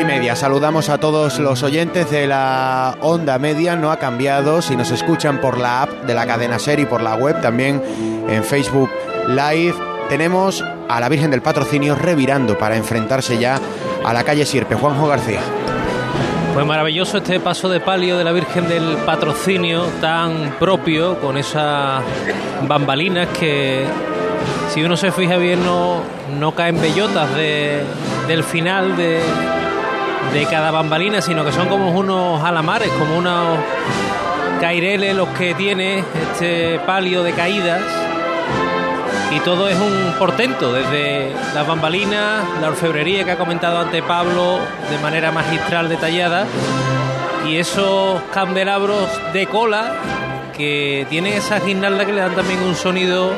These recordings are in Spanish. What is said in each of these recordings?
Y media. Saludamos a todos los oyentes de la onda media. No ha cambiado. Si nos escuchan por la app de la cadena Ser y por la web, también en Facebook Live, tenemos a la Virgen del Patrocinio revirando para enfrentarse ya a la calle Sierpe. Juanjo García. Pues maravilloso este paso de palio de la Virgen del Patrocinio, tan propio, con esas bambalinas que, si uno se fija bien, no, no caen bellotas de, del final de, de cada bambalina, sino que son como unos alamares, como unos caireles los que tiene este palio de caídas. Y todo es un portento, desde las bambalinas, la orfebrería que ha comentado ante Pablo de manera magistral detallada, y esos candelabros de cola que tienen esa guirnalda que le dan también un sonido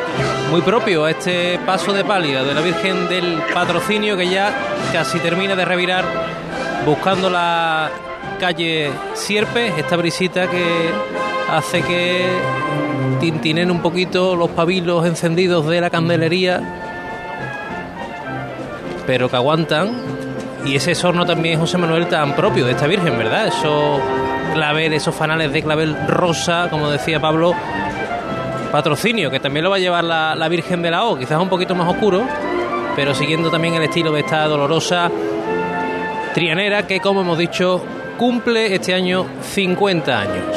muy propio a este paso de palio de la Virgen del Patrocinio que ya casi termina de revirar buscando la calle Sierpe, esta brisita que hace que tintinen un poquito los pabilos encendidos de la candelería, pero que aguantan. Y ese sorno también, José Manuel, tan propio de esta Virgen, ¿verdad? Esos clavel, esos fanales de clavel rosa, como decía Pablo, patrocinio, que también lo va a llevar la Virgen de la O, quizás un poquito más oscuro, pero siguiendo también el estilo de esta dolorosa trianera que, como hemos dicho, cumple este año 50 años.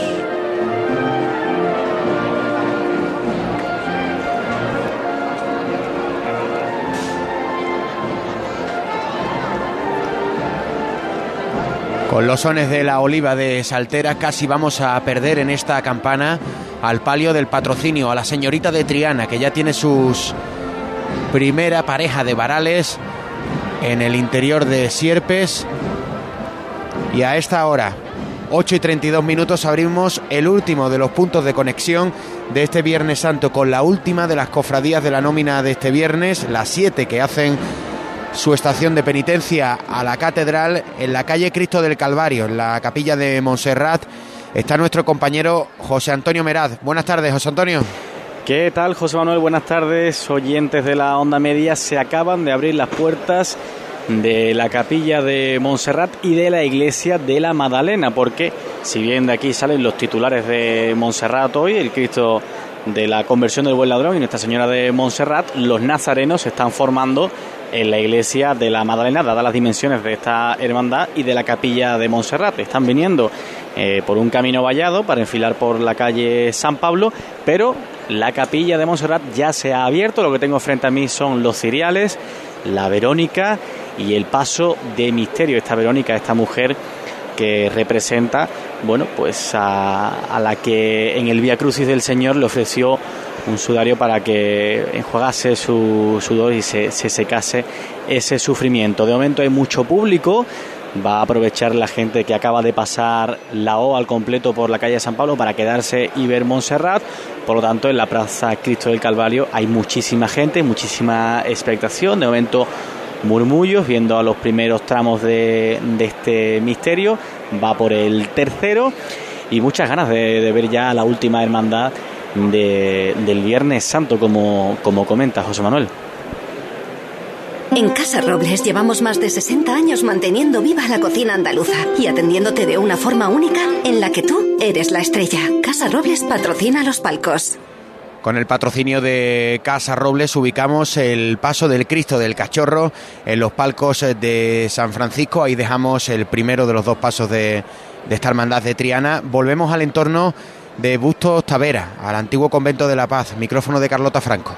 Con los sones de la oliva de Saltera casi vamos a perder en esta campana al palio del patrocinio, a la señorita de Triana, que ya tiene sus primera pareja de varales en el interior de Sierpes. Y a esta hora, 8 y 32 minutos, abrimos el último de los puntos de conexión de este Viernes Santo con la última de las cofradías de la nómina de este viernes, las siete que hacen su estación de penitencia a la catedral en la calle Cristo del Calvario, en la capilla de Montserrat. Está nuestro compañero José Antonio Meraz. Buenas tardes, José Antonio. ¿Qué tal, José Manuel? Buenas tardes, oyentes de la Onda Media. Se acaban de abrir las puertas de la capilla de Montserrat y de la iglesia de la Madalena, porque si bien de aquí salen los titulares de Montserrat hoy, el Cristo de la conversión del buen ladrón y Nuestra Señora de Montserrat, los nazarenos se están formando en la iglesia de la Madalena, dadas las dimensiones de esta hermandad y de la capilla de Montserrat. Están viniendo eh, por un camino vallado para enfilar por la calle San Pablo, pero la capilla de Montserrat ya se ha abierto. Lo que tengo frente a mí son los ciriales, la Verónica y el paso de misterio. Esta Verónica, esta mujer que representa, bueno, pues a, a la que en el Vía Crucis del Señor le ofreció un sudario para que enjuagase su sudor y se, se secase ese sufrimiento. De momento hay mucho público, va a aprovechar la gente que acaba de pasar la O al completo por la calle San Pablo para quedarse y ver Montserrat. Por lo tanto, en la Plaza Cristo del Calvario hay muchísima gente, muchísima expectación. De momento, murmullos viendo a los primeros tramos de, de este misterio. Va por el tercero y muchas ganas de, de ver ya la última hermandad de, del Viernes Santo, como, como comenta José Manuel. En Casa Robles llevamos más de 60 años manteniendo viva la cocina andaluza y atendiéndote de una forma única en la que tú eres la estrella. Casa Robles patrocina los palcos. Con el patrocinio de Casa Robles ubicamos el paso del Cristo del Cachorro en los palcos de San Francisco. Ahí dejamos el primero de los dos pasos de, esta hermandad de Triana. Volvemos al entorno de Bustos Tavera, al antiguo convento de la Paz. Micrófono de Carlota Franco.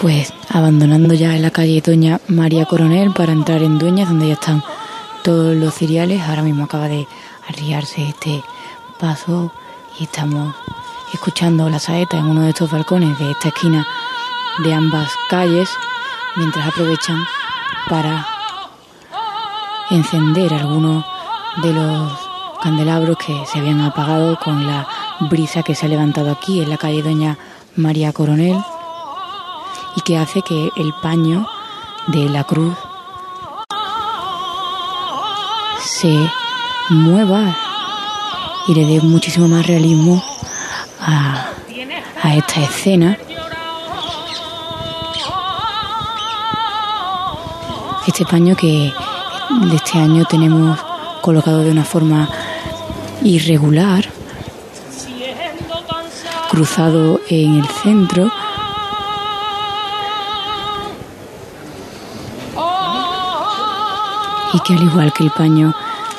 Pues abandonando ya la calle Doña María Coronel para entrar en Dueñas, donde ya están todos los ciriales. Ahora mismo acaba de arriarse este paso y estamos escuchando la saeta en uno de estos balcones de esta esquina de ambas calles, mientras aprovechan para encender algunos de los candelabros que se habían apagado con la brisa que se ha levantado aquí en la calle Doña María Coronel y que hace que el paño de la cruz se mueva y le dé muchísimo más realismo a, a esta escena Este paño que de este año tenemos colocado de una forma irregular, cruzado en el centro. Y que al igual que el paño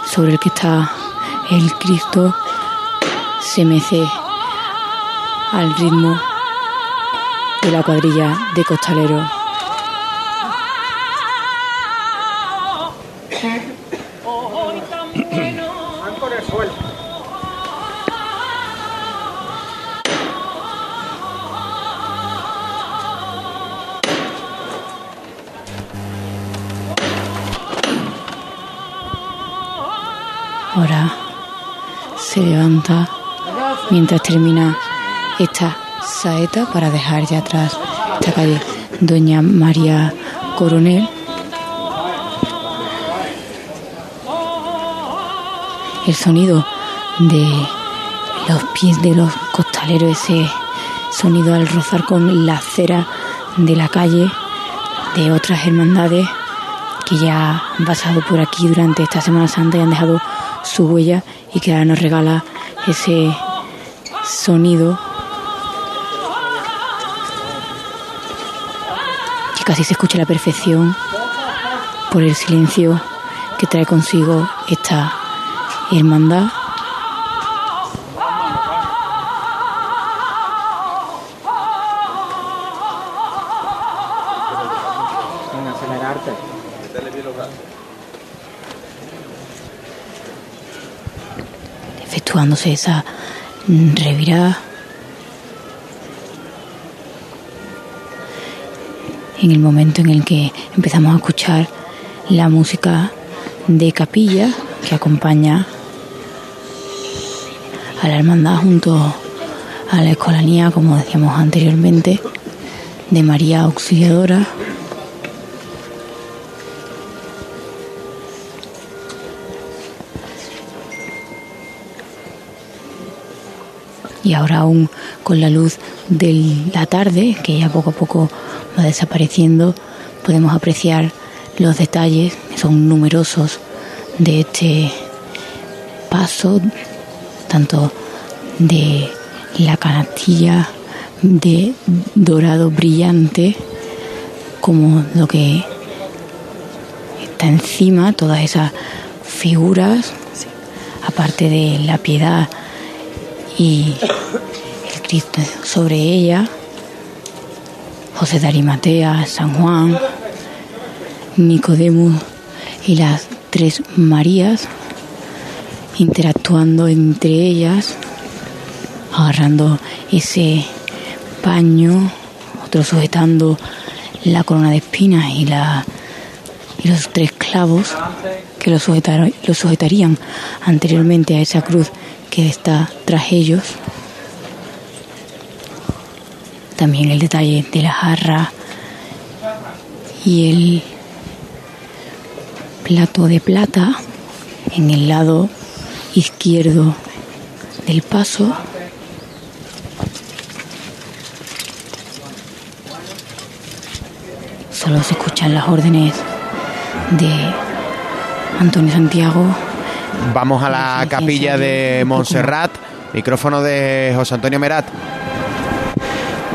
sobre el que está el Cristo, se mece al ritmo de la cuadrilla de costaleros. Levanta mientras termina esta saeta para dejar ya atrás esta calle Doña María Coronel. El sonido de los pies de los costaleros, ese sonido al rozar con la acera de la calle de otras hermandades que ya han pasado por aquí durante esta Semana Santa y han dejado su huella y que ahora nos regala ese sonido que casi se escucha a la perfección por el silencio que trae consigo esta hermandad. Esa revirada en el momento en el que empezamos a escuchar la música de capilla que acompaña a la hermandad junto a la escolanía, como decíamos anteriormente, de María Auxiliadora. Y ahora aún con la luz de la tarde, que ya poco a poco va desapareciendo, podemos apreciar los detalles, que son numerosos, de este paso, tanto de la canastilla de dorado brillante, como lo que está encima, todas esas figuras, aparte de la piedad y el Cristo sobre ella, José de Arimatea, San Juan, Nicodemo y las tres Marías interactuando entre ellas, agarrando ese paño, otro sujetando la corona de espinas y, la, y los tres clavos que lo, lo sujetarían anteriormente a esa cruz que está tras ellos. También el detalle de la jarra y el plato de plata en el lado izquierdo del paso. Solo se escuchan las órdenes de Antonio Santiago Vamos a la capilla de Montserrat. Micrófono de José Antonio Merat.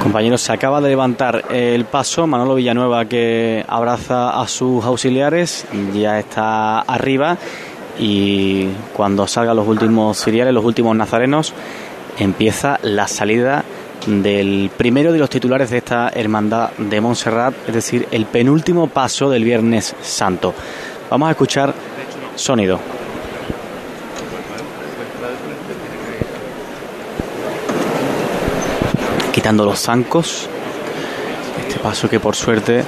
Compañeros, se acaba de levantar el paso. Manolo Villanueva que abraza a sus auxiliares. Ya está arriba. Y cuando salgan los últimos ciriales, los últimos nazarenos, empieza la salida del primero de los titulares de esta hermandad de Montserrat, es decir, el penúltimo paso del Viernes Santo. Vamos a escuchar sonido. Quitando los zancos. Este paso que por suerte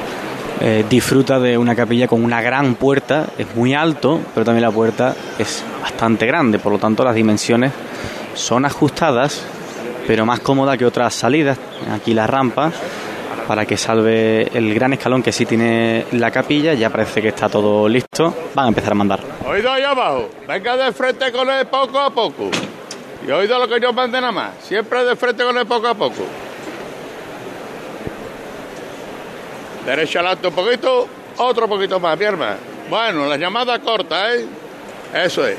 eh, disfruta de una capilla con una gran puerta, es muy alto, pero también la puerta es bastante grande, por lo tanto las dimensiones son ajustadas, pero más cómoda que otras salidas. Aquí la rampa para que salve el gran escalón que sí tiene la capilla, ya parece que está todo listo, van a empezar a mandar. Oído ahí abajo, venga de frente con él poco a poco. Y oído lo que yo mande nada más, siempre de frente con él poco a poco. Derecha alto un poquito. Otro poquito más, mi Bueno, la llamada corta, ¿eh? Eso es.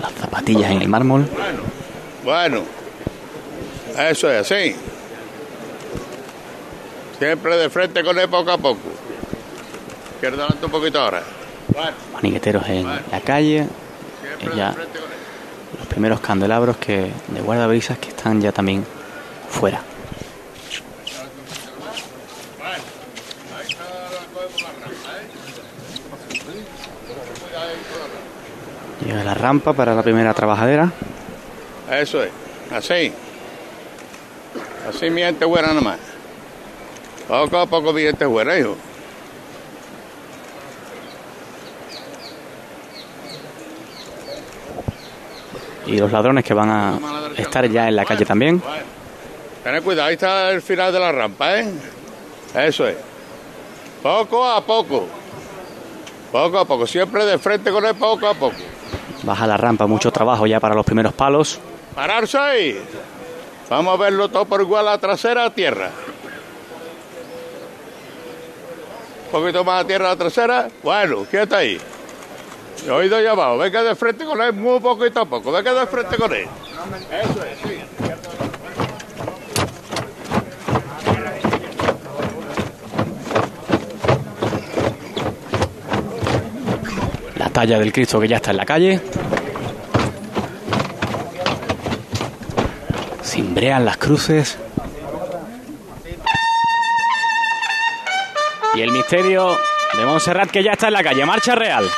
Las zapatillas en el mármol. Bueno, bueno. Eso es así. Siempre de frente con él poco a poco. Izquierda adelante un poquito ahora. Maniqueteros en la calle. Ya los primeros candelabros que de guardabrisas que están ya también fuera. Llega la rampa para la primera trabajadera. Eso es, así. Así mi gente buena nomás. Poco a poco mi gente buena, hijo. Y los ladrones que van a estar ya en la calle también. Tened cuidado, ahí está el final de la rampa, ¿eh? Eso es. Poco a poco. Poco a poco, siempre de frente con él, poco a poco. Baja la rampa, mucho trabajo ya para los primeros palos. Pararse ahí. Vamos a verlo todo por igual a trasera a tierra. Un poquito más a tierra a trasera. Bueno, ¿quién está ahí? He oído ya abajo. Venga de frente con él, muy poquito a poco. Venga de frente con él. Eso es, sí. La talla del Cristo que ya está en la calle. Cimbrean las cruces. Y el misterio de Montserrat que ya está en la calle. Marcha real.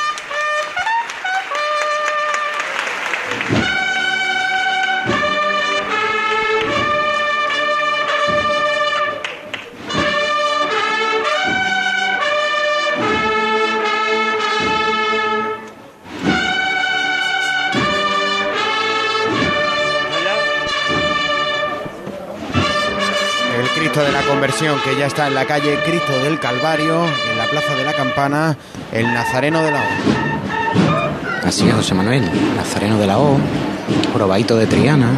La que ya está en la calle Cristo del Calvario, en la Plaza de la Campana, el Nazareno de la O. Así es, José Manuel, Nazareno de la O, probadito de Triana,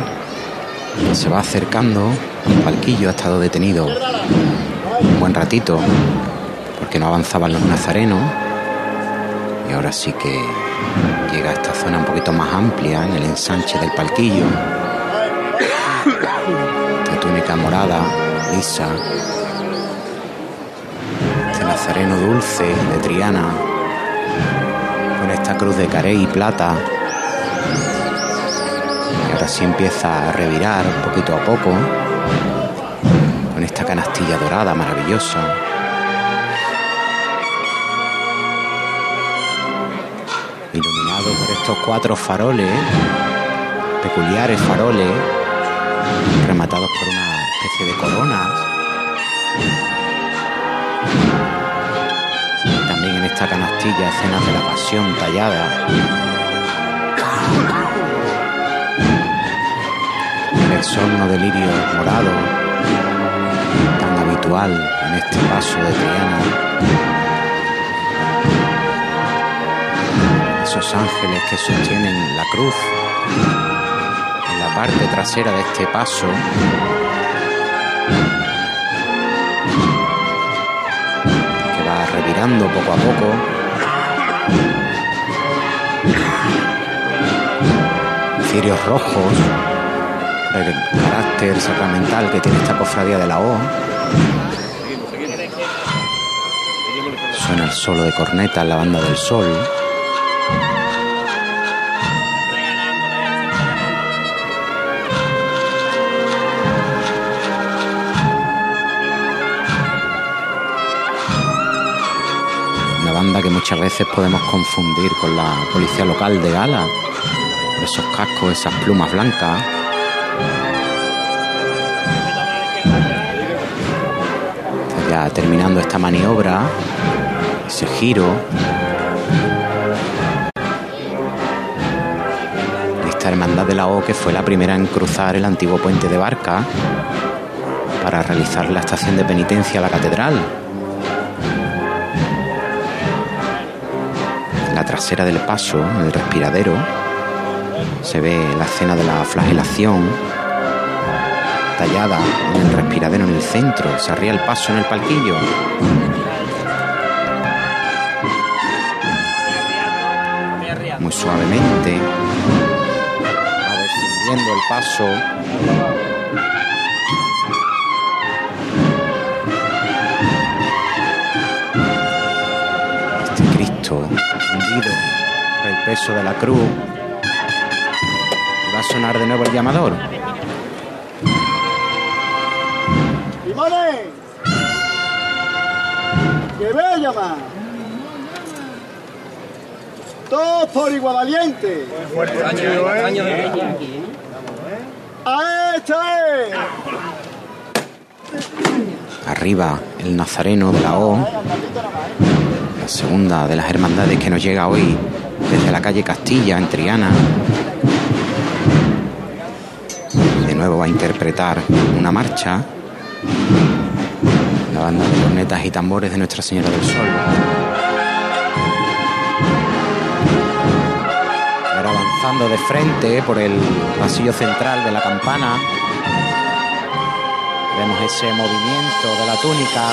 se va acercando, el palquillo ha estado detenido un buen ratito, porque no avanzaban los nazarenos, y ahora sí que llega a esta zona un poquito más amplia, en el ensanche del palquillo, de túnica morada, lisa, este nazareno dulce de Triana, con esta cruz de carey y plata. Y ahora sí empieza a revirar poquito a poco, con esta canastilla dorada maravillosa. Iluminado por estos cuatro faroles, peculiares faroles, rematados por una especie de coronas. También en esta canastilla escenas de la pasión tallada. El exorno de lirio morado, tan habitual en este paso de Triana. Esos ángeles que sostienen la cruz en la parte trasera de este paso. Poco a poco. Cirios rojos, el carácter sacramental que tiene esta cofradía de la O. Suena el solo de corneta la banda del sol. Banda que muchas veces podemos confundir con la policía local de Gala. Esos cascos, esas plumas blancas. Ya terminando esta maniobra, ese giro. Esta hermandad de la O que fue la primera en cruzar el antiguo puente de Barca para realizar la estación de penitencia a la catedral. La trasera del paso, en el respiradero, se ve la escena de la flagelación tallada en el respiradero en el centro, se arría el paso en el palquillo. Muy suavemente descendiendo el paso. Este Cristo por el peso de la cruz. Va a sonar de nuevo el llamador. ¡Limones! ¡Que bella más! Todos por igual valiente. ¡A esta es! Arriba el Nazareno de la O, la segunda de las hermandades que nos llega hoy desde la calle Castilla en Triana. De nuevo va a interpretar una marcha, la banda de cornetas y tambores de Nuestra Señora del Sol. Ahora avanzando de frente por el pasillo central de la campana. Vemos ese movimiento de la túnica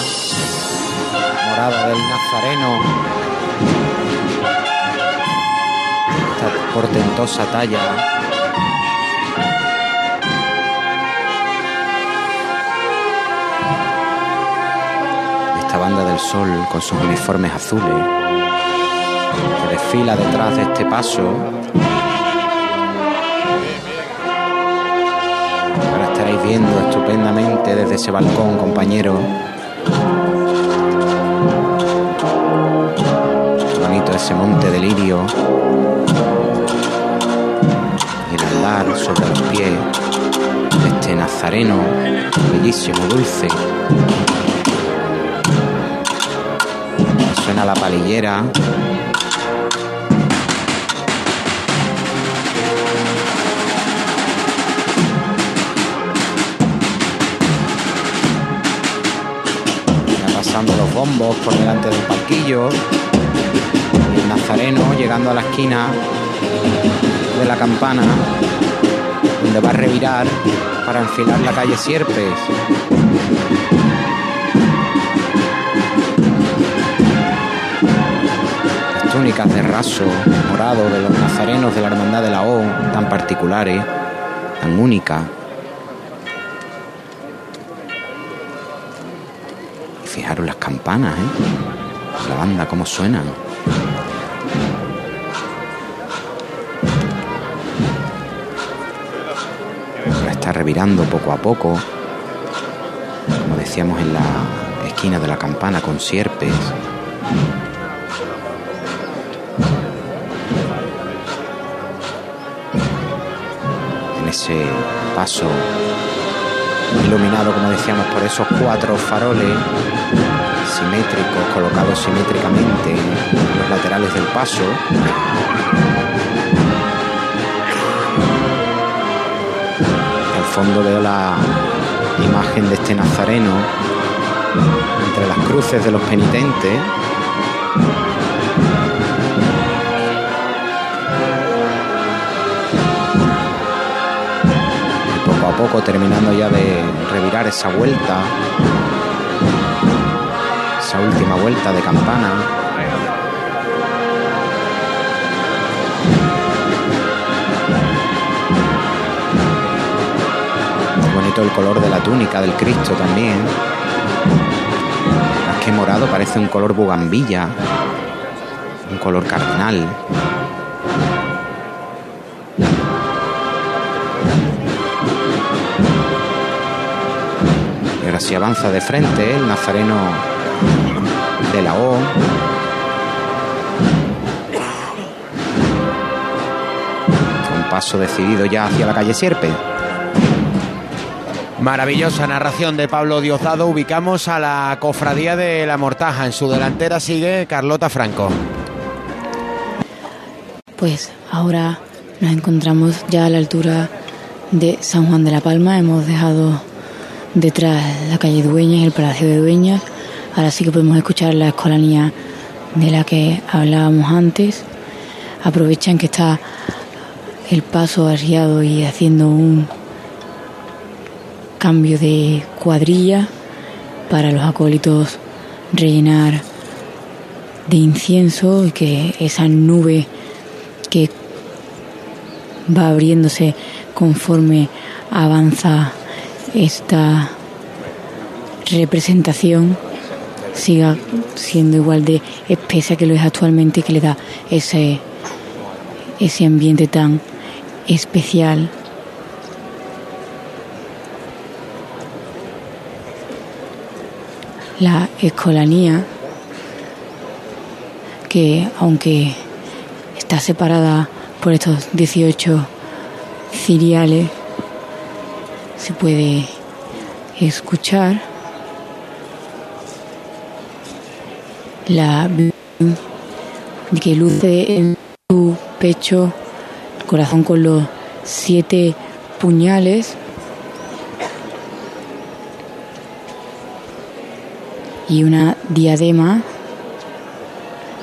morada del Nazareno. Esta portentosa talla. Esta banda del sol con sus uniformes azules que desfila detrás de este paso Ahora estaréis viendo estupendamente desde ese balcón, compañero. Ese monte de lirio. Y el andar sobre los pies de este nazareno, bellísimo, dulce. Suena la palillera. Los bombos por delante del palquillo. Nazareno llegando a la esquina de la campana, donde va a revirar para enfilar la calle Sierpes. Las túnicas de raso morado de los nazarenos de la Hermandad de la O, tan particulares, tan únicas. Fijaros las campanas, ¿eh? La banda, cómo suenan. Revirando poco a poco. Como decíamos en la esquina de la campana con sierpes. En ese paso iluminado, como decíamos, por esos cuatro faroles simétricos, colocados simétricamente en los laterales del paso. Fondo veo la imagen de este nazareno entre las cruces de los penitentes. Poco a poco terminando ya de revirar esa vuelta, esa última vuelta de campana. El color de la túnica del Cristo también. Más que morado parece un color bugambilla, un color cardenal. Y ahora sí avanza de frente el nazareno de la O. Con paso decidido ya hacia la calle Sierpe. Maravillosa narración de Pablo Diosdado. Ubicamos a la cofradía de la Mortaja. En su delantera sigue Carlota Franco. Pues ahora nos encontramos ya a la altura de San Juan de la Palma. Hemos dejado detrás la calle Dueñas, el Palacio de Dueñas. Ahora sí que podemos escuchar la escolanía de la que hablábamos antes. aprovechan que está el paso arriado y haciendo un cambio de cuadrilla para los acólitos rellenar de incienso y que esa nube que va abriéndose conforme avanza esta representación siga siendo igual de espesa que lo es actualmente y que le da ese, ese ambiente tan especial. La escolanía, que aunque está separada por estos 18 ciriales, se puede escuchar la que luce en su pecho el corazón con los siete puñales y una diadema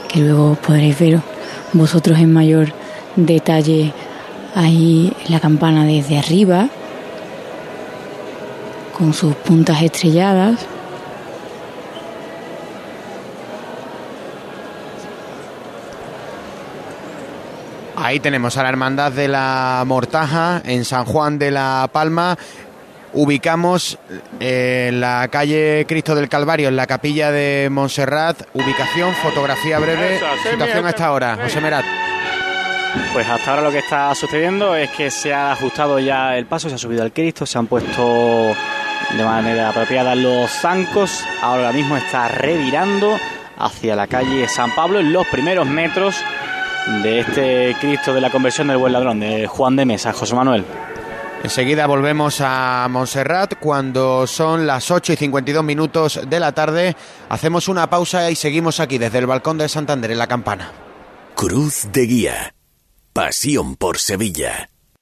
que luego podréis ver vosotros en mayor detalle ahí la campana desde arriba con sus puntas estrelladas Ahí tenemos a la Hermandad de la Mortaja en San Juan de la Palma. Ubicamos eh, en la calle Cristo del Calvario, en la capilla de Montserrat. Ubicación, fotografía breve, situación hasta ahora. José Merat. Pues hasta ahora lo que está sucediendo es que se ha ajustado ya el paso, se ha subido al Cristo, se han puesto de manera apropiada los zancos. Ahora mismo está revirando hacia la calle San Pablo en los primeros metros de este Cristo de la conversión del buen ladrón, de Juan de Mesa, José Manuel. Enseguida volvemos a Montserrat cuando son las 8 y 52 minutos de la tarde. Hacemos una pausa y seguimos aquí desde el balcón de Santander en la campana. Cruz de Guía. Pasión por Sevilla.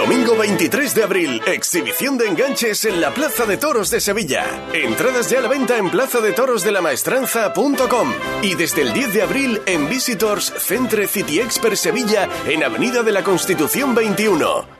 Domingo 23 de abril, exhibición de enganches en la Plaza de Toros de Sevilla. Entradas ya a la venta en plazadetorosdelamaestranza.com y desde el 10 de abril en Visitors Centre City Expert Sevilla en Avenida de la Constitución 21.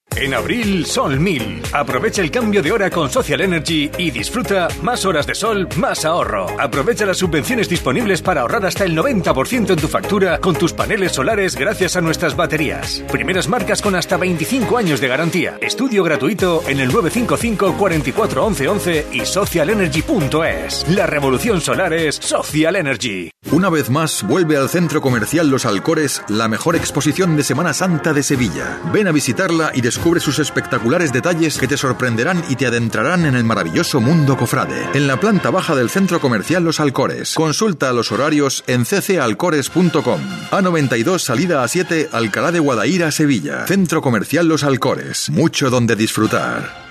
En abril, Sol 1000. Aprovecha el cambio de hora con Social Energy y disfruta más horas de sol, más ahorro. Aprovecha las subvenciones disponibles para ahorrar hasta el 90% en tu factura con tus paneles solares gracias a nuestras baterías. Primeras marcas con hasta 25 años de garantía. Estudio gratuito en el 955 44 11 11 y socialenergy.es. La revolución solar es Social Energy. Una vez más, vuelve al Centro Comercial Los Alcores la mejor exposición de Semana Santa de Sevilla. Ven a visitarla y descubre descubre sus espectaculares detalles que te sorprenderán y te adentrarán en el maravilloso mundo cofrade. En la planta baja del centro comercial Los Alcores. Consulta los horarios en ccalcores.com. A92 salida a 7 Alcalá de Guadaira, Sevilla. Centro comercial Los Alcores. Mucho donde disfrutar.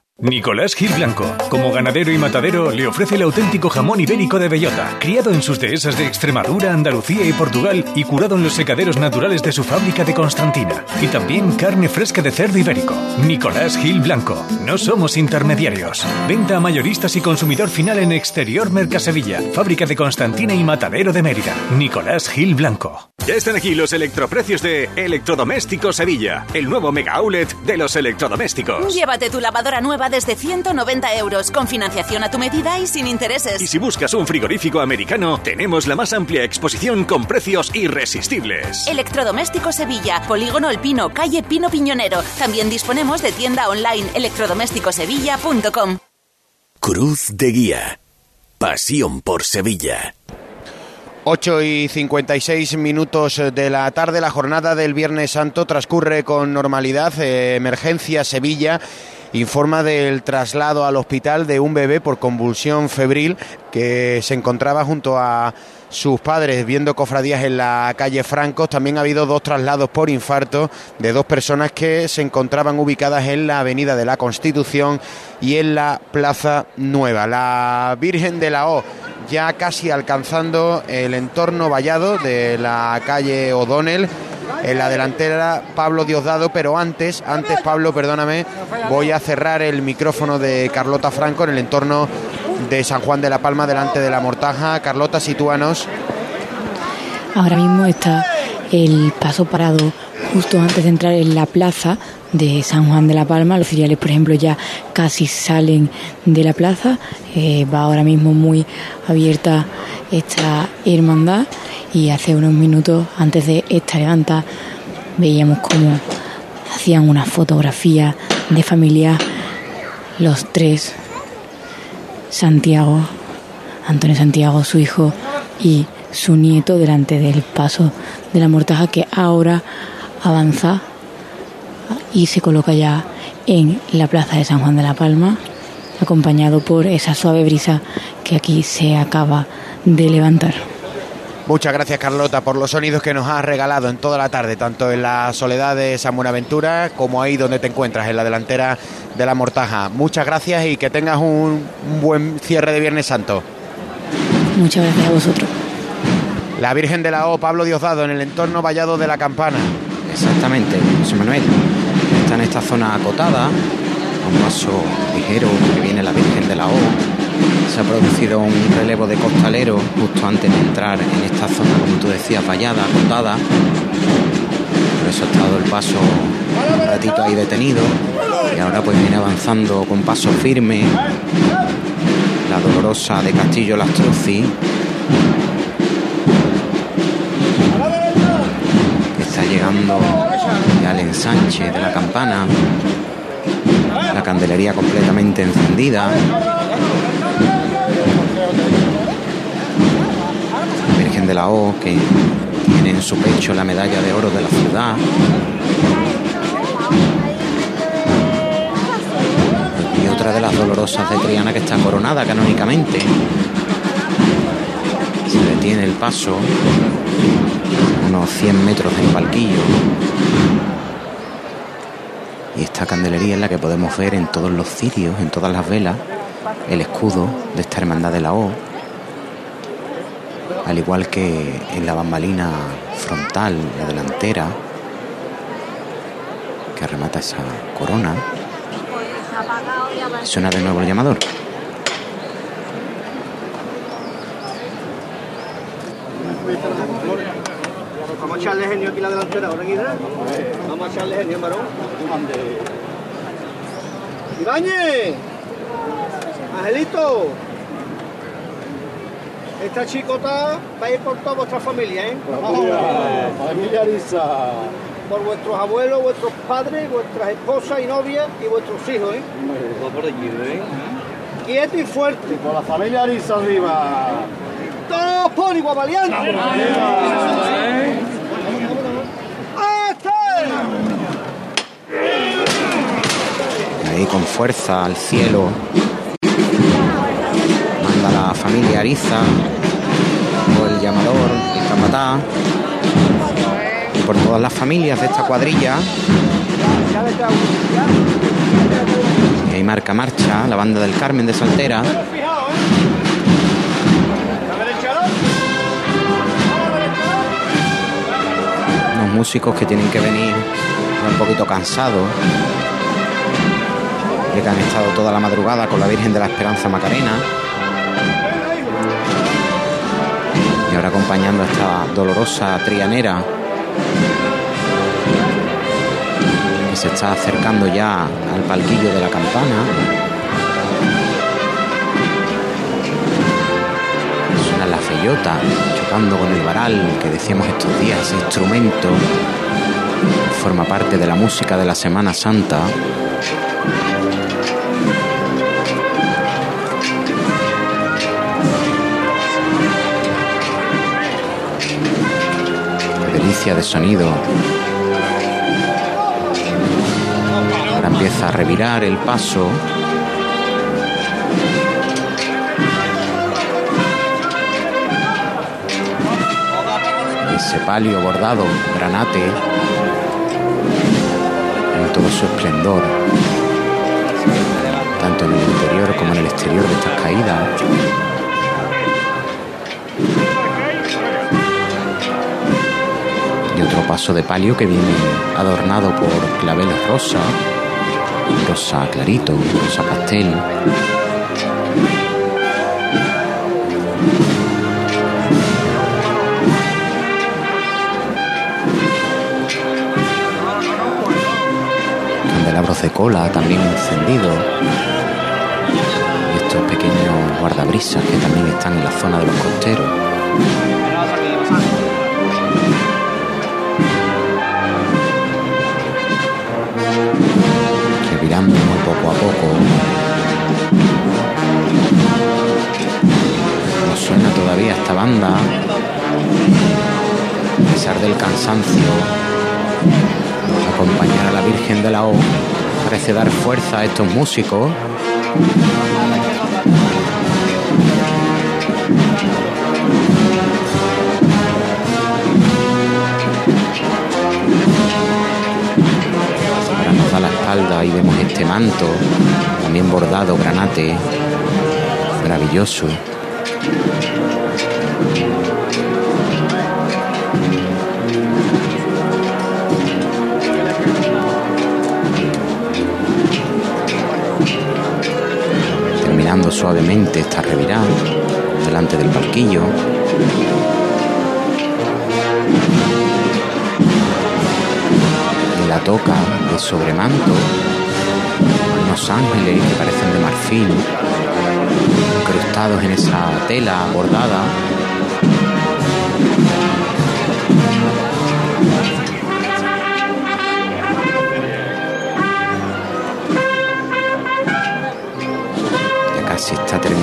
Nicolás Gil Blanco, como ganadero y matadero, le ofrece el auténtico jamón ibérico de bellota, criado en sus dehesas de Extremadura, Andalucía y Portugal y curado en los secaderos naturales de su fábrica de Constantina. Y también carne fresca de cerdo ibérico. Nicolás Gil Blanco, no somos intermediarios. Venta a mayoristas y consumidor final en Exterior Mercasevilla, fábrica de Constantina y matadero de Mérida. Nicolás Gil Blanco. Ya están aquí los electroprecios de Electrodomésticos Sevilla, el nuevo mega outlet de los electrodomésticos. Llévate tu lavadora nueva desde 190 euros, con financiación a tu medida y sin intereses. Y si buscas un frigorífico americano, tenemos la más amplia exposición con precios irresistibles. Electrodomésticos Sevilla, Polígono El Pino, calle Pino Piñonero. También disponemos de tienda online electrodomésticosevilla.com. Cruz de Guía. Pasión por Sevilla. 8 y 56 minutos de la tarde, la jornada del Viernes Santo transcurre con normalidad. Eh, emergencia Sevilla informa del traslado al hospital de un bebé por convulsión febril que se encontraba junto a sus padres viendo cofradías en la calle Francos. También ha habido dos traslados por infarto de dos personas que se encontraban ubicadas en la Avenida de la Constitución y en la Plaza Nueva. La Virgen de la O ya casi alcanzando el entorno vallado de la calle O'Donnell. En la delantera Pablo Diosdado, pero antes, antes Pablo, perdóname, voy a cerrar el micrófono de Carlota Franco en el entorno de San Juan de la Palma delante de la Mortaja. Carlota, sitúanos. Ahora mismo está el paso parado justo antes de entrar en la plaza de San Juan de la Palma. Los filiales, por ejemplo, ya casi salen de la plaza. Eh, va ahora mismo muy abierta esta hermandad y hace unos minutos antes de esta levanta veíamos cómo hacían una fotografía de familia los tres, Santiago, Antonio Santiago, su hijo y su nieto delante del paso de la mortaja que ahora avanza y se coloca ya en la plaza de San Juan de la Palma, acompañado por esa suave brisa que aquí se acaba de levantar. Muchas gracias Carlota por los sonidos que nos has regalado en toda la tarde, tanto en la soledad de San Buenaventura como ahí donde te encuentras, en la delantera de la Mortaja. Muchas gracias y que tengas un, buen cierre de Viernes Santo. Muchas gracias a vosotros. La Virgen de la O, Pablo Diosdado, en el entorno vallado de la campana. Exactamente, José Manuel. Está en esta zona acotada, a un paso ligero que viene la Virgen de la O. Se ha producido un relevo de costalero justo antes de entrar en esta zona, como tú decías, vallada, acotada. Por eso ha estado el paso un ratito ahí detenido. Y ahora pues viene avanzando con paso firme la dolorosa de Castillo Lastruzzi. Llegando al ensanche de la campana. La candelería completamente encendida. Virgen de la O que tiene en su pecho la medalla de oro de la ciudad. Y otra de las dolorosas de Triana que está coronada canónicamente. Se detiene el paso, unos 100 metros del palquillo. Y esta candelería es la que podemos ver en todos los cirios, en todas las velas, el escudo de esta hermandad de la O. Al igual que en la bambalina frontal, la delantera, que remata esa corona. Suena de nuevo el llamador. Vamos a echarle genio aquí la delantera, ahora aquí ¿verdad? Vamos a echarle genio, varón. ¡Ibañez! ¡Angelito! Esta chicota va a ir por toda vuestra familia, ¿eh? Familiariza. Por vuestros abuelos, vuestros padres, vuestras esposas y novias y vuestros hijos, ¿eh? Va por allí, ¿eh? Quieto y fuerte. Por la familia Arisa arriba. ¡Todos por igual valiente! Ahí con fuerza al cielo. Manda la familia Ariza. O el llamador, el capataz. Y por todas las familias de esta cuadrilla. Y ahí marca marcha la banda del Carmen de Saltera. Los músicos que tienen que venir un poquito cansados, ya que han estado toda la madrugada con la Virgen de la Esperanza Macarena. Y ahora acompañando a esta dolorosa trianera que se está acercando ya al palquillo de la campana. Suena la feyota chocando con el varal que decíamos estos días, ese instrumento forma parte de la música de la Semana Santa. De sonido. Ahora empieza a revirar el paso. Ese palio bordado, granate, en todo su esplendor, tanto en el interior como en el exterior de estas caídas. Paso de palio que viene adornado por claveles rosa, rosa clarito, rosa pastel. candelabros de cola también encendidos. Estos pequeños guardabrisas que también están en la zona de los costeros. No suena todavía esta banda. A pesar del cansancio, acompañar a la Virgen de la O parece dar fuerza a estos músicos. Espalda y vemos este manto, también bordado, granate, maravilloso. terminando suavemente esta revirada delante del palquillo. Toca de sobremanto, unos ángeles que parecen de marfil, incrustados en esa tela bordada. Ya casi está terminada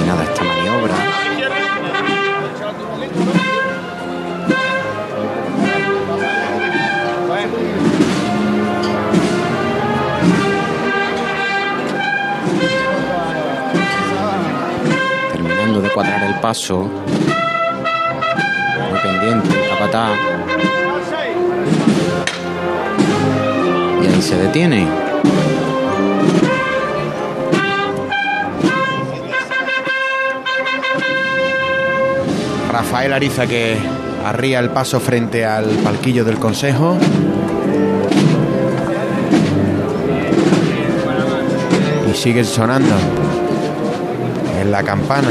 De cuadrar el paso. Muy pendiente el capatá. Y ahí se detiene. Rafael Ariza que arría el paso frente al palquillo del Consejo. Y sigue sonando en la campana.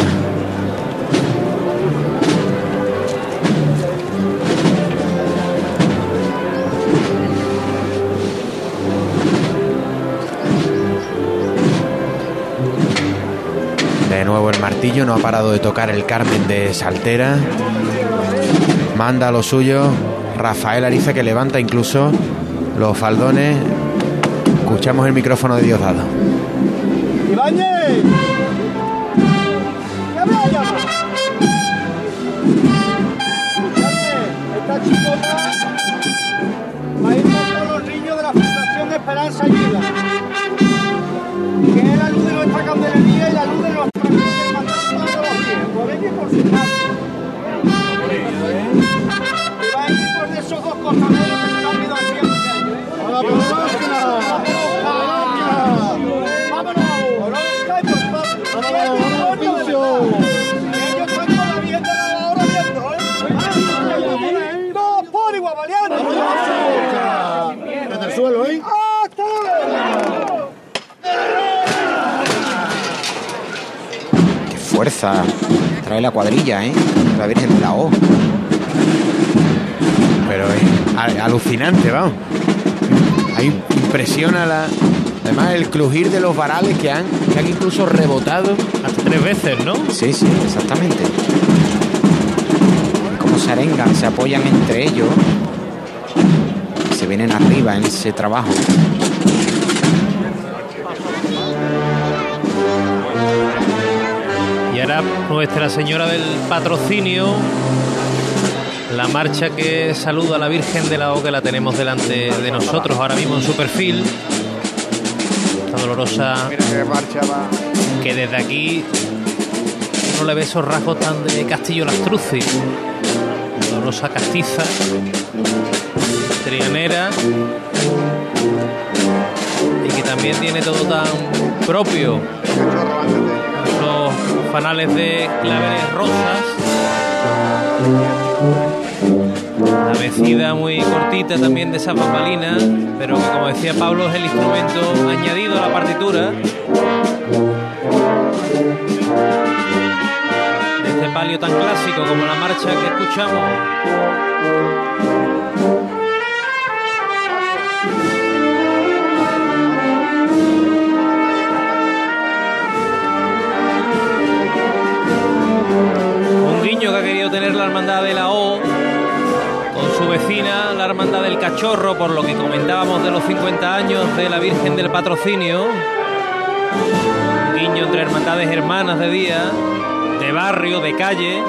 No ha parado de tocar el Carmen de Saltera. Manda lo suyo. Rafael Ariza que levanta incluso los faldones. Escuchamos el micrófono de Diosdado. ¡Ibáñez! La cuadrilla, ¿eh? La Virgen de la O. Pero es alucinante, vamos. Ahí impresiona la, además el crujir de los varales que han, que han incluso rebotado hasta tres veces, ¿no? Sí, sí, exactamente. Como se arengan, se apoyan entre ellos, se vienen arriba en ese trabajo. Y ahora Nuestra Señora del Patrocinio la marcha que saluda a la Virgen de la O que la tenemos delante de nosotros ahora mismo en su perfil. Esta dolorosa que desde aquí uno le ve esos rasgos tan de Castillo Lastruzzi. Dolorosa castiza, trianera y que también tiene todo tan propio. Fanales de claveles rosas la vecida muy cortita también de esa bambalinas, pero que como decía Pablo es el instrumento añadido a la partitura. Este palio tan clásico como la marcha que escuchamos. Hermandad de la O con su vecina, la Hermandad del Cachorro, por lo que comentábamos de los 50 años de la Virgen del Patrocinio. Un guiño entre hermandades hermanas de día, de barrio, de calle.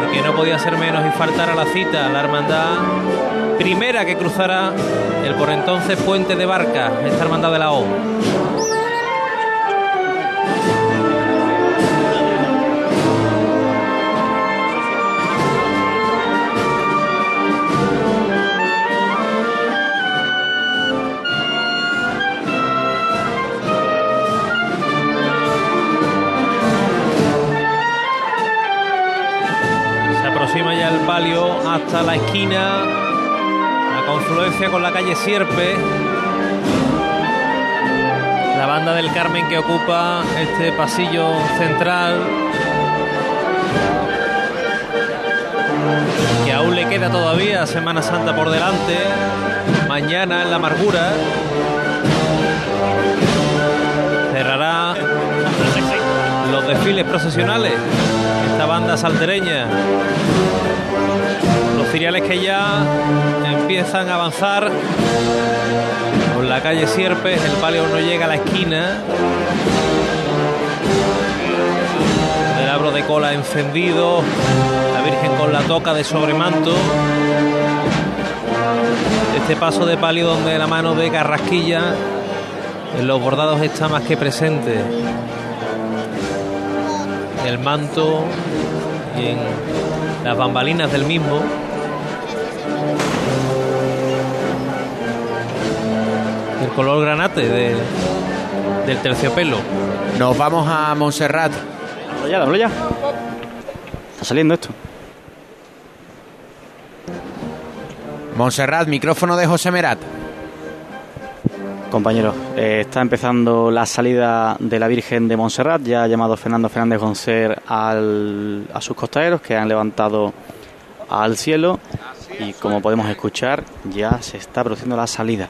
Porque no podía ser menos y faltar a la cita la hermandad primera que cruzara el por entonces puente de barca, esta hermandad de la O. hasta la esquina, la confluencia con la calle Sierpe. La banda del Carmen que ocupa este pasillo central. Que aún le queda todavía Semana Santa por delante. Mañana en la amargura. Cerrará los desfiles procesionales. Esta banda saltereña. Los ciriales que ya empiezan a avanzar por la calle Sierpes. El palio no llega a la esquina. El abro de cola encendido. La Virgen con la toca de sobremanto. Este paso de palio donde la mano de Carrasquilla en los bordados está más que presente. El manto y en las bambalinas del mismo. Color granate de- del terciopelo. Nos vamos a Montserrat. Dámelo ya, dámelo ya. Está saliendo esto. Montserrat, micrófono de José Merat. Compañeros, eh, está empezando la salida de la Virgen de Montserrat. Ya ha llamado Fernando Fernández Goncer al- a sus costaderos que han levantado al cielo. Y como podemos escuchar, ya se está produciendo la salida.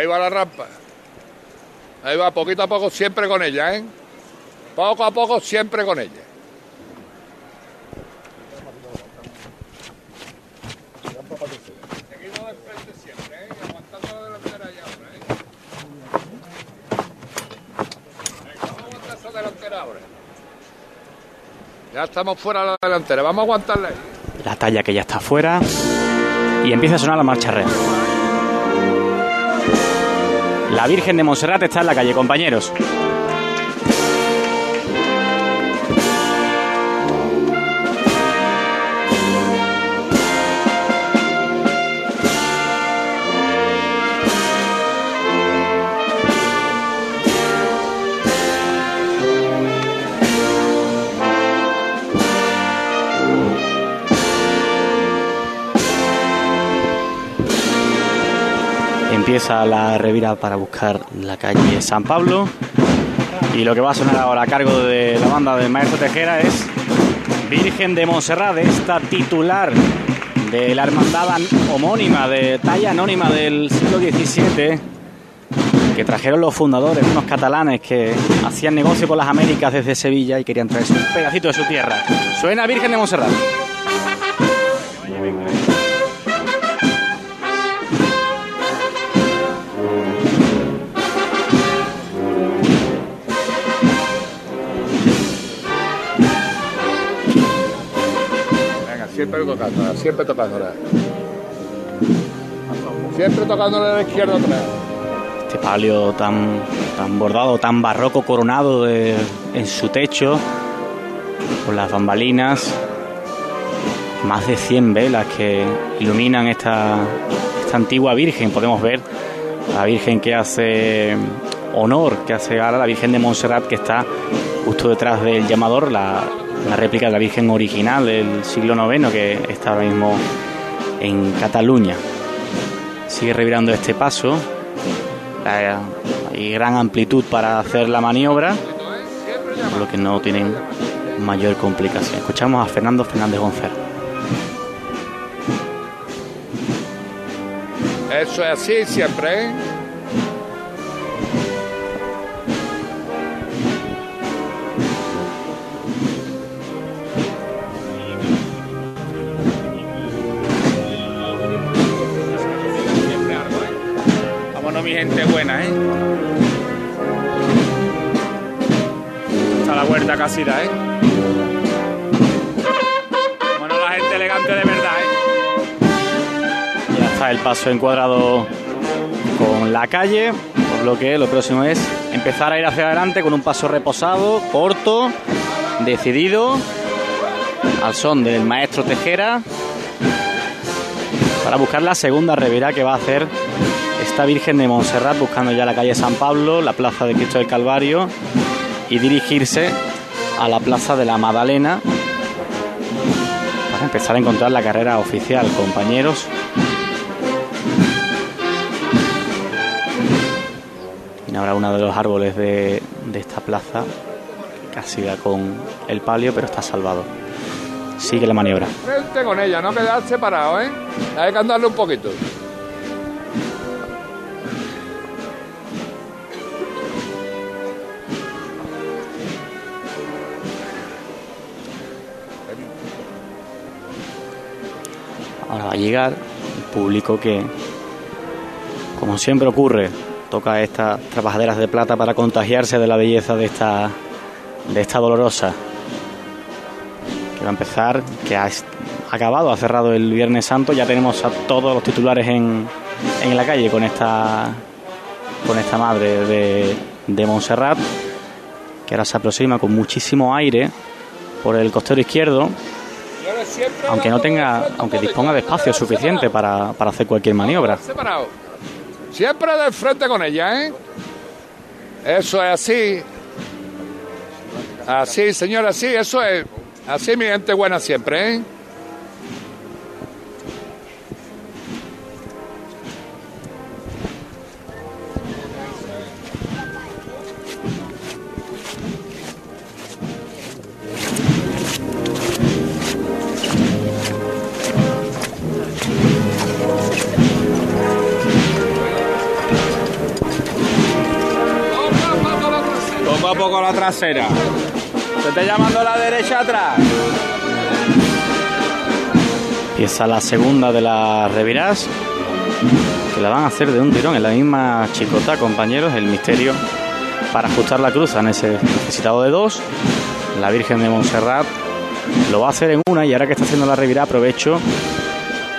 Ahí va la rampa. Ahí va, poquito a poco, siempre con ella, ¿eh? Poco a poco, siempre con ella. Ya estamos fuera de la delantera, vamos a aguantarla. La talla que ya está afuera. Y empieza a sonar la marcha real. La Virgen de Montserrat está en la calle, compañeros. Empieza la revira para buscar la calle San Pablo. Y lo que va a sonar ahora a cargo de la banda del maestro Tejera es Virgen de Montserrat, esta titular de la hermandad homónima, de talla anónima del siglo XVII, que trajeron los fundadores, unos catalanes que hacían negocio con las Américas desde Sevilla y querían traerse un pedacito de su tierra. Suena Virgen de Montserrat. Siempre tocándola, siempre tocándola. Siempre tocándola a la izquierda atrás. Este palio tan, tan bordado, tan barroco, coronado en su techo, con las bambalinas, más de 100 velas que iluminan esta, esta antigua Virgen. Podemos ver la Virgen que hace honor, que hace gala, la Virgen de Montserrat que está justo detrás del llamador, la, la réplica de la Virgen original del siglo IX que está ahora mismo en Cataluña. Sigue revirando este paso. Hay gran amplitud para hacer la maniobra, por lo que no tienen mayor complicación. Escuchamos a Fernando Fernández González. Eso es así siempre, gente buena, ¿eh? Está la huerta casi da, ¿eh? Bueno, la gente elegante de verdad, ¿eh? Ya está el paso encuadrado con la calle, por lo que lo próximo es empezar a ir hacia adelante con un paso reposado, corto, decidido, al son del maestro Tejera, para buscar la segunda revira que va a hacer esta Virgen de Montserrat buscando ya la calle San Pablo, la plaza de Cristo del Calvario y dirigirse a la plaza de la Madalena para empezar a encontrar la carrera oficial, compañeros. Y ahora uno de los árboles de, de esta plaza, casi da con el palio, pero está salvado. Sigue la maniobra. Frente con ella, no quedar separado, ¿eh? Hay que andarle un poquito. Llegar público que, como siempre ocurre, toca estas trabajaderas de plata para contagiarse de la belleza de esta, de esta dolorosa. Que va a empezar, que ha acabado, ha cerrado el Viernes Santo. Ya tenemos a todos los titulares en, en la calle con esta, con esta madre de, de que ahora se aproxima con muchísimo aire por el costero izquierdo aunque no tenga, aunque disponga de espacio suficiente para, para hacer cualquier maniobra. Siempre de frente con ella, ¿eh? Eso es así. Así, señora, así, eso es. Así mi gente buena siempre, ¿eh? Poco la trasera. Se está llamando la derecha atrás. Empieza la segunda de las revirás. Que la van a hacer de un tirón en la misma chicota, compañeros. El misterio para ajustar la cruz en ese necesitado de dos. La Virgen de Montserrat lo va a hacer en una y ahora que está haciendo la revirá aprovecho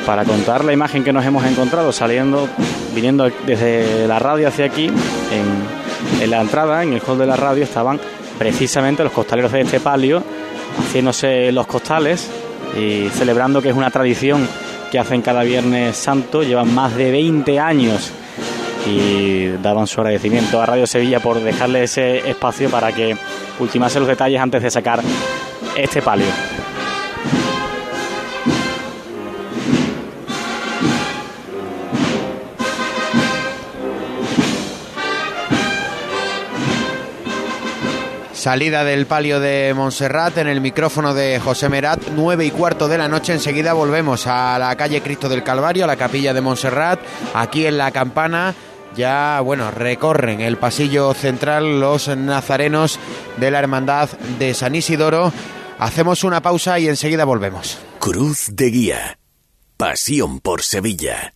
para contar la imagen que nos hemos encontrado saliendo, viniendo desde la radio hacia aquí en en la entrada, en el hall de la radio, estaban precisamente los costaleros de este palio haciéndose los costales y celebrando que es una tradición que hacen cada Viernes Santo, llevan más de 20 años y daban su agradecimiento a Radio Sevilla por dejarle ese espacio para que ultimase los detalles antes de sacar este palio. Salida del palio de Montserrat en el micrófono de José Merat, nueve y cuarto de la noche. Enseguida volvemos a la calle Cristo del Calvario, a la capilla de Montserrat, aquí en la campana. Ya, bueno, recorren el pasillo central los nazarenos de la Hermandad de San Isidoro. Hacemos una pausa y enseguida volvemos. Cruz de Guía. Pasión por Sevilla.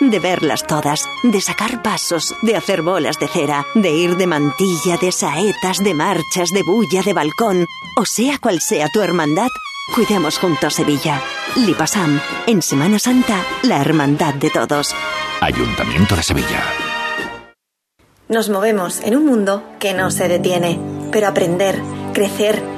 de verlas todas, de sacar pasos, de hacer bolas de cera, de ir de mantilla, de saetas, de marchas, de bulla, de balcón, o sea cual sea tu hermandad, cuidemos juntos Sevilla. Lipasam, en Semana Santa, la hermandad de todos. Ayuntamiento de Sevilla. Nos movemos en un mundo que no se detiene, pero aprender, crecer,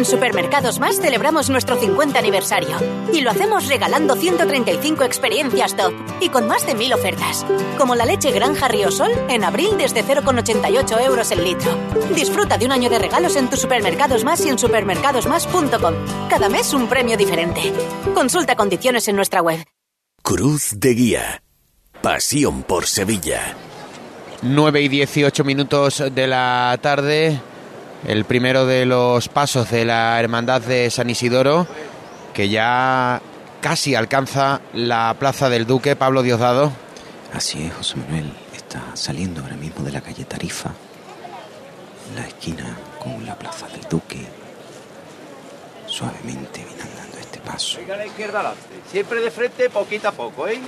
En Supermercados Más celebramos nuestro 50 aniversario y lo hacemos regalando 135 experiencias top y con más de 1000 ofertas, como la leche Granja Riosol en abril desde 0,88 euros el litro. Disfruta de un año de regalos en tus Supermercados Más y en supermercadosmás.com. Cada mes un premio diferente. Consulta condiciones en nuestra web. Cruz de Guía. Pasión por Sevilla. 9 y 18 minutos de la tarde. El primero de los pasos de la Hermandad de San Isidoro, que ya casi alcanza la Plaza del Duque, Pablo Diosdado. Así es, José Manuel. Está saliendo ahora mismo de la calle Tarifa, la esquina con la Plaza del Duque. Suavemente viene andando este paso. Venga a la izquierda adelante. Siempre de frente, poquito a poco, ¿eh?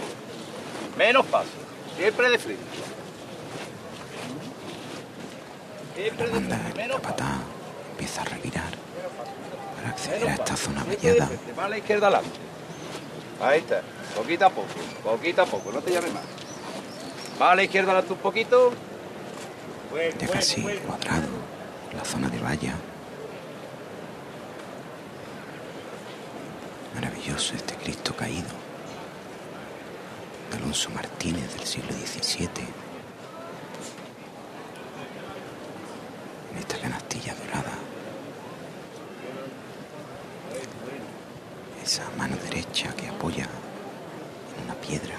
Menos paso. Siempre de frente. El capataz, empieza a revirar para acceder a esta zona vallada. Va a la izquierda adelante. Ahí está. Poquito a poco. Poquito a poco. No te llames más. Va a la izquierda adelante un poquito. Ya casi cuadrado, la zona de valla. Maravilloso este Cristo caído. Alonso Martínez del siglo XVII. Esta canastilla dorada. Esa mano derecha que apoya en una piedra.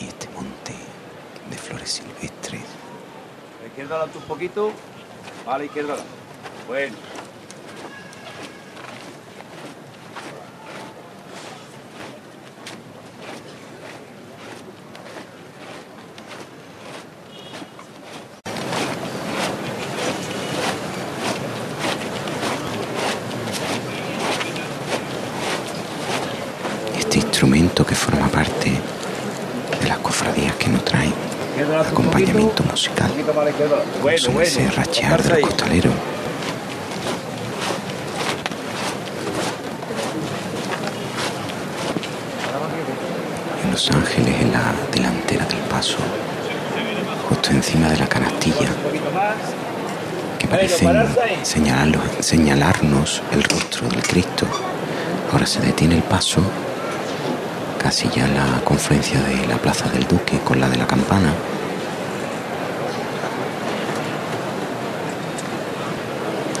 Y este monte de flores silvestres. A la izquierda un poquito. A la izquierda. Bueno. Este instrumento que forma parte de las cofradías que no traen acompañamiento musical. Un poquito más a la izquierda adelante. Como Bueno, bueno. rachear de los costaleros. En Los Ángeles, en la delantera del paso, justo encima de la canastilla, que parecen señalarnos el rostro del Cristo. Ahora se detiene el paso, casi ya en la confluencia de la Plaza del Duque con la de la Campana.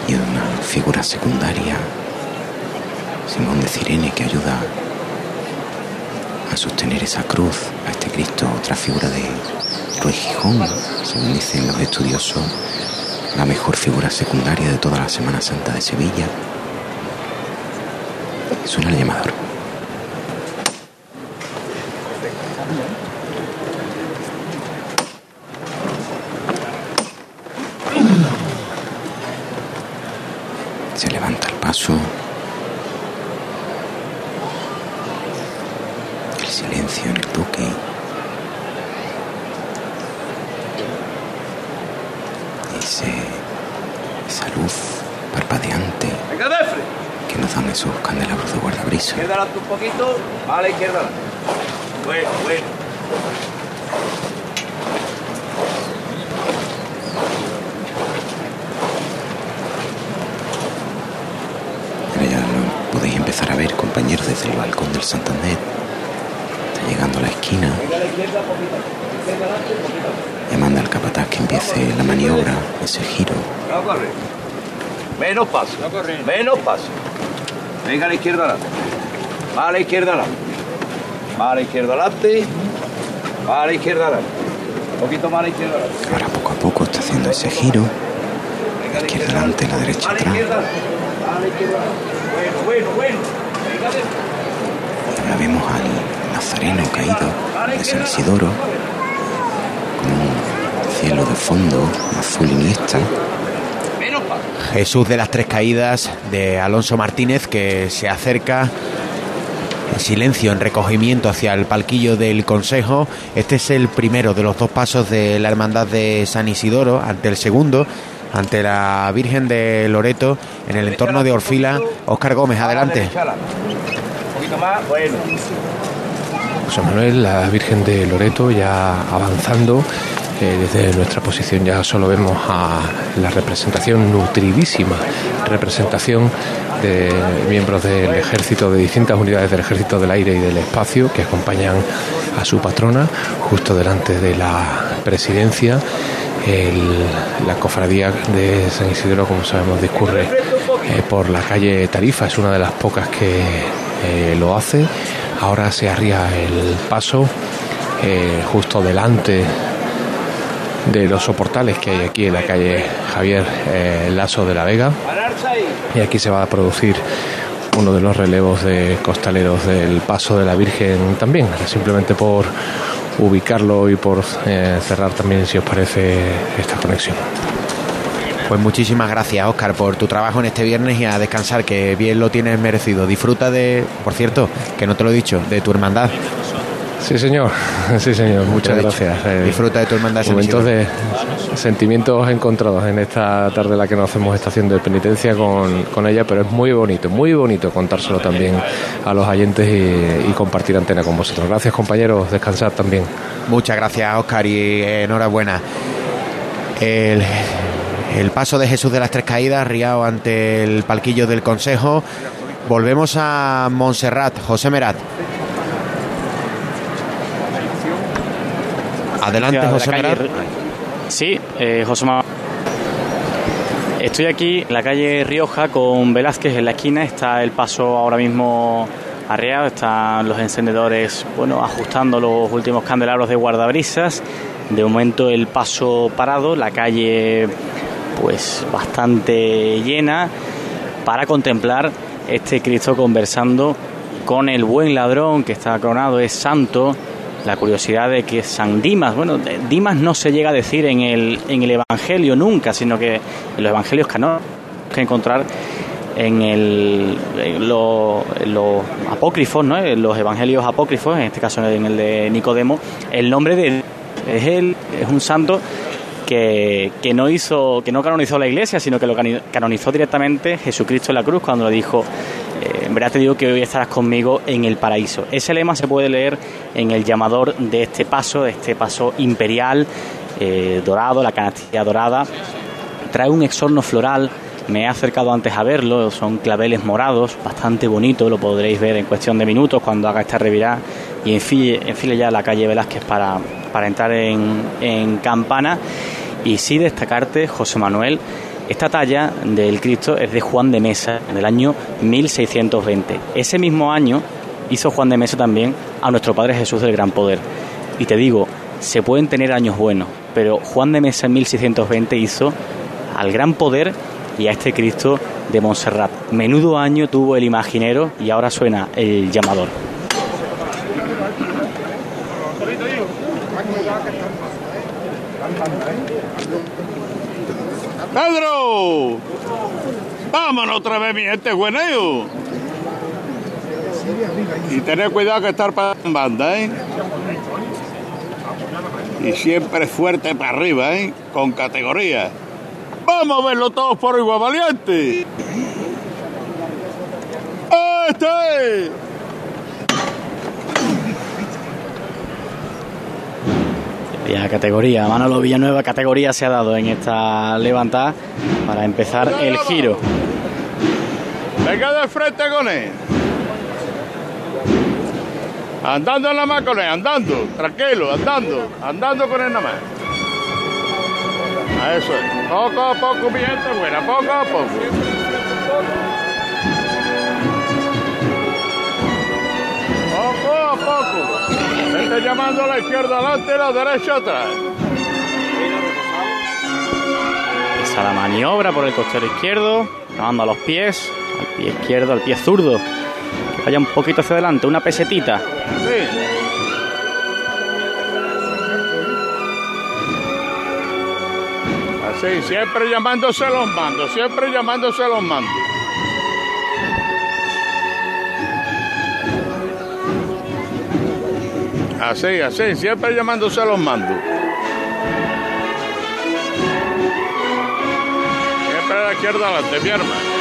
Y una figura secundaria, Simón de Cirene, que ayuda a sostener esa cruz, a este Cristo, otra figura de Ruiz Gijón, según dicen los estudiosos, la mejor figura secundaria de toda la Semana Santa de Sevilla. Suena el llamador. Se levanta el paso. El silencio en el duque. Ese, esa luz parpadeante Venga, Defre. que nos dan esos candelabros de guardabrisa. Izquierda adelante un poquito. Vale, izquierda. Bueno, bueno. Ya lo podéis empezar a ver, compañeros, desde el balcón del Santander. Está llegando a la esquina. A la. Le manda al capataz que empiece la maniobra, ese giro. No corre. Menos paso. Menos paso. Venga a la izquierda. Va a la izquierda la izquierda adelante. La izquierda adelante. Un poquito la izquierda adelante. Ahora poco a poco está haciendo ese giro. La izquierda adelante, la derecha atrás. izquierda adelante. Va a la izquierda adelante. Bueno, bueno, bueno. Ahora vemos al nazareno caído de San Isidoro. Con un cielo de fondo azul iniesta. Jesús de las Tres Caídas de Alonso Martínez que se acerca silencio, en recogimiento hacia el palquillo del Consejo. Este es el primero de los dos pasos de la Hermandad de San Isidoro, ante el segundo, ante la Virgen de Loreto, en el entorno de Orfila. Óscar Gómez, adelante. José Manuel, la Virgen de Loreto ya avanzando. Desde nuestra posición ya solo vemos a la representación nutridísima, representación de miembros del ejército, de distintas unidades del ejército del aire y del espacio que acompañan a su patrona justo delante de la presidencia. La cofradía de San Isidro, como sabemos, discurre eh, por la calle Tarifa, es una de las pocas que eh, lo hace. Ahora se arría el paso eh, justo delante de los soportales que hay aquí en la calle Javier eh, Lazo de la Vega. Y aquí se va a producir uno de los relevos de costaleros del paso de la Virgen también, simplemente por ubicarlo y por eh, cerrar también, si os parece, esta conexión. Pues muchísimas gracias, Óscar, por tu trabajo en este viernes y a descansar, que bien lo tienes merecido. Disfruta de, por cierto, que no te lo he dicho, de tu hermandad. Sí, señor. Sí, señor. Muchas gracias. Eh, Disfruta de tu hermandad. Momentos de sentimientos encontrados en esta tarde en la que nos hacemos estación de penitencia con, con ella, pero es muy bonito, muy bonito contárselo también a los oyentes y, y compartir antena con vosotros. Gracias, compañeros. Descansar también. Muchas gracias, Óscar, y enhorabuena. El, el paso de Jesús de las Tres Caídas, riado ante el palquillo del Consejo. Volvemos a Montserrat, José Merat. Adelante, de la José. Ri- Sí, eh, José Manuel. Estoy aquí en la calle Rioja con Velázquez en la esquina. Está el paso ahora mismo arreado. Están los encendedores, bueno, ajustando los últimos candelabros de guardabrisas. De momento el paso parado, la calle pues bastante llena para contemplar este Cristo conversando con el buen ladrón que está coronado, es santo. La curiosidad de que San Dimas, bueno, Dimas no se llega a decir en el, en el Evangelio nunca, sino que en los Evangelios canónicos que encontrar en, el, en lo- en los apócrifos, ¿no? en los Evangelios apócrifos, en este caso en el de Nicodemo, el nombre de es él, es un santo que, que no hizo, que no canonizó la iglesia, sino que lo canonizó directamente Jesucristo en la cruz cuando le dijo, eh, en verdad te digo que hoy estarás conmigo en el paraíso. Ese lema se puede leer en el llamador de este paso, este paso imperial, eh, dorado, la canastilla dorada. Trae un exorno floral, me he acercado antes a verlo, son claveles morados, bastante bonito, lo podréis ver en cuestión de minutos cuando haga esta revirada y enfile, ya la calle Velázquez para, para entrar en, en Campana. Y sí destacarte, José Manuel, esta talla del Cristo es de Juan de Mesa, en el año 1620. Ese mismo año hizo Juan de Mesa también a nuestro Padre Jesús del Gran Poder. Y te digo, se pueden tener años buenos, pero Juan de Mesa en 1620 hizo al Gran Poder y a este Cristo de Montserrat. Menudo año tuvo el imaginero y ahora suena el llamador. Pedro, vámonos otra vez, mi gente bueneo. Y tener cuidado que estar para banda, ¿eh? Y siempre fuerte para arriba, ¿eh? Con categoría. Vamos a verlo todos por igual valiente. ¡Este! Ya categoría, Manolo Villanueva categoría se ha dado en esta levantada para empezar el giro. Venga de frente con él. Andando la más con él, andando, tranquilo, andando, andando con él nada más. Eso es. Poco a poco, mi gente buena, poco a poco. Poco a poco. Vete llamando a la izquierda adelante y la derecha atrás. Esa la maniobra por el costero izquierdo, llamando a los pies, al pie izquierdo, al pie zurdo. Vaya un poquito hacia adelante, una pesetita. Sí. Así, siempre llamándose los mandos, siempre llamándose los mandos. Así, así, siempre llamándose a los mandos. Siempre a la izquierda adelante, mi hermano.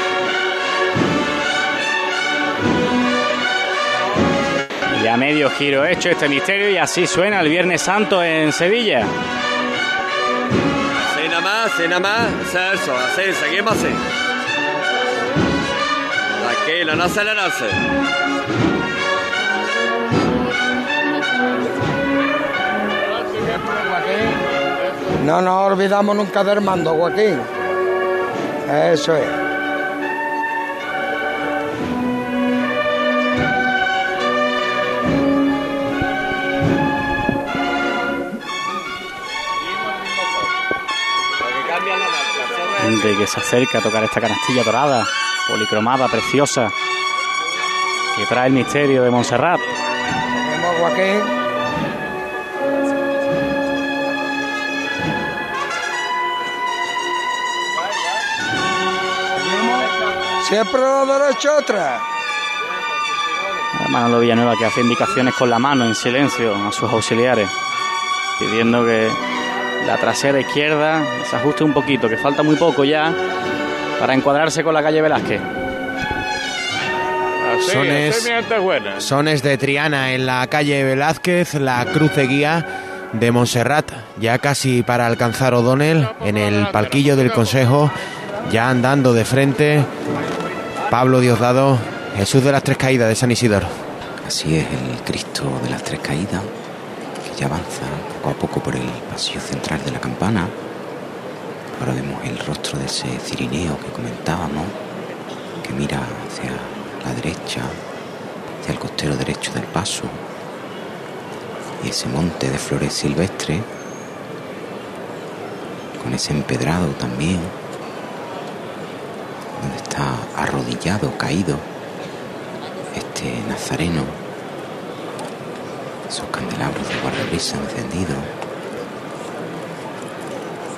Ya medio giro hecho este misterio y así suena el Viernes Santo en Sevilla. Así nada más, así nada más, eso, así, seguimos así. Tranquilo, no acelerarse. No nos olvidamos nunca del mando, Joaquín. Eso es. Gente que se acerca a tocar esta canastilla dorada, policromada, preciosa, que trae el misterio de Montserrat. Vamos, Joaquín. Siempre a la derecha otra. Manolo Villanueva que hace indicaciones con la mano en silencio a sus auxiliares, pidiendo que la trasera izquierda se ajuste un poquito, que falta muy poco ya para encuadrarse con la calle Velázquez. Así, buena. Sones de Triana en la calle Velázquez, la cruz de guía de Montserrat, ya casi para alcanzar O'Donnell en el palquillo del Consejo, ya andando de frente, Pablo Diosdado, Jesús de las Tres Caídas de San Isidoro. Así es el Cristo de las Tres Caídas, que ya avanza poco a poco por el pasillo central de la campana. Ahora vemos el rostro de ese cirineo que comentábamos, que mira hacia la derecha, hacia el costero derecho del paso, y ese monte de flores silvestres, con ese empedrado también, donde está arrodillado, caído, este nazareno, esos candelabros de guardabrisa encendidos,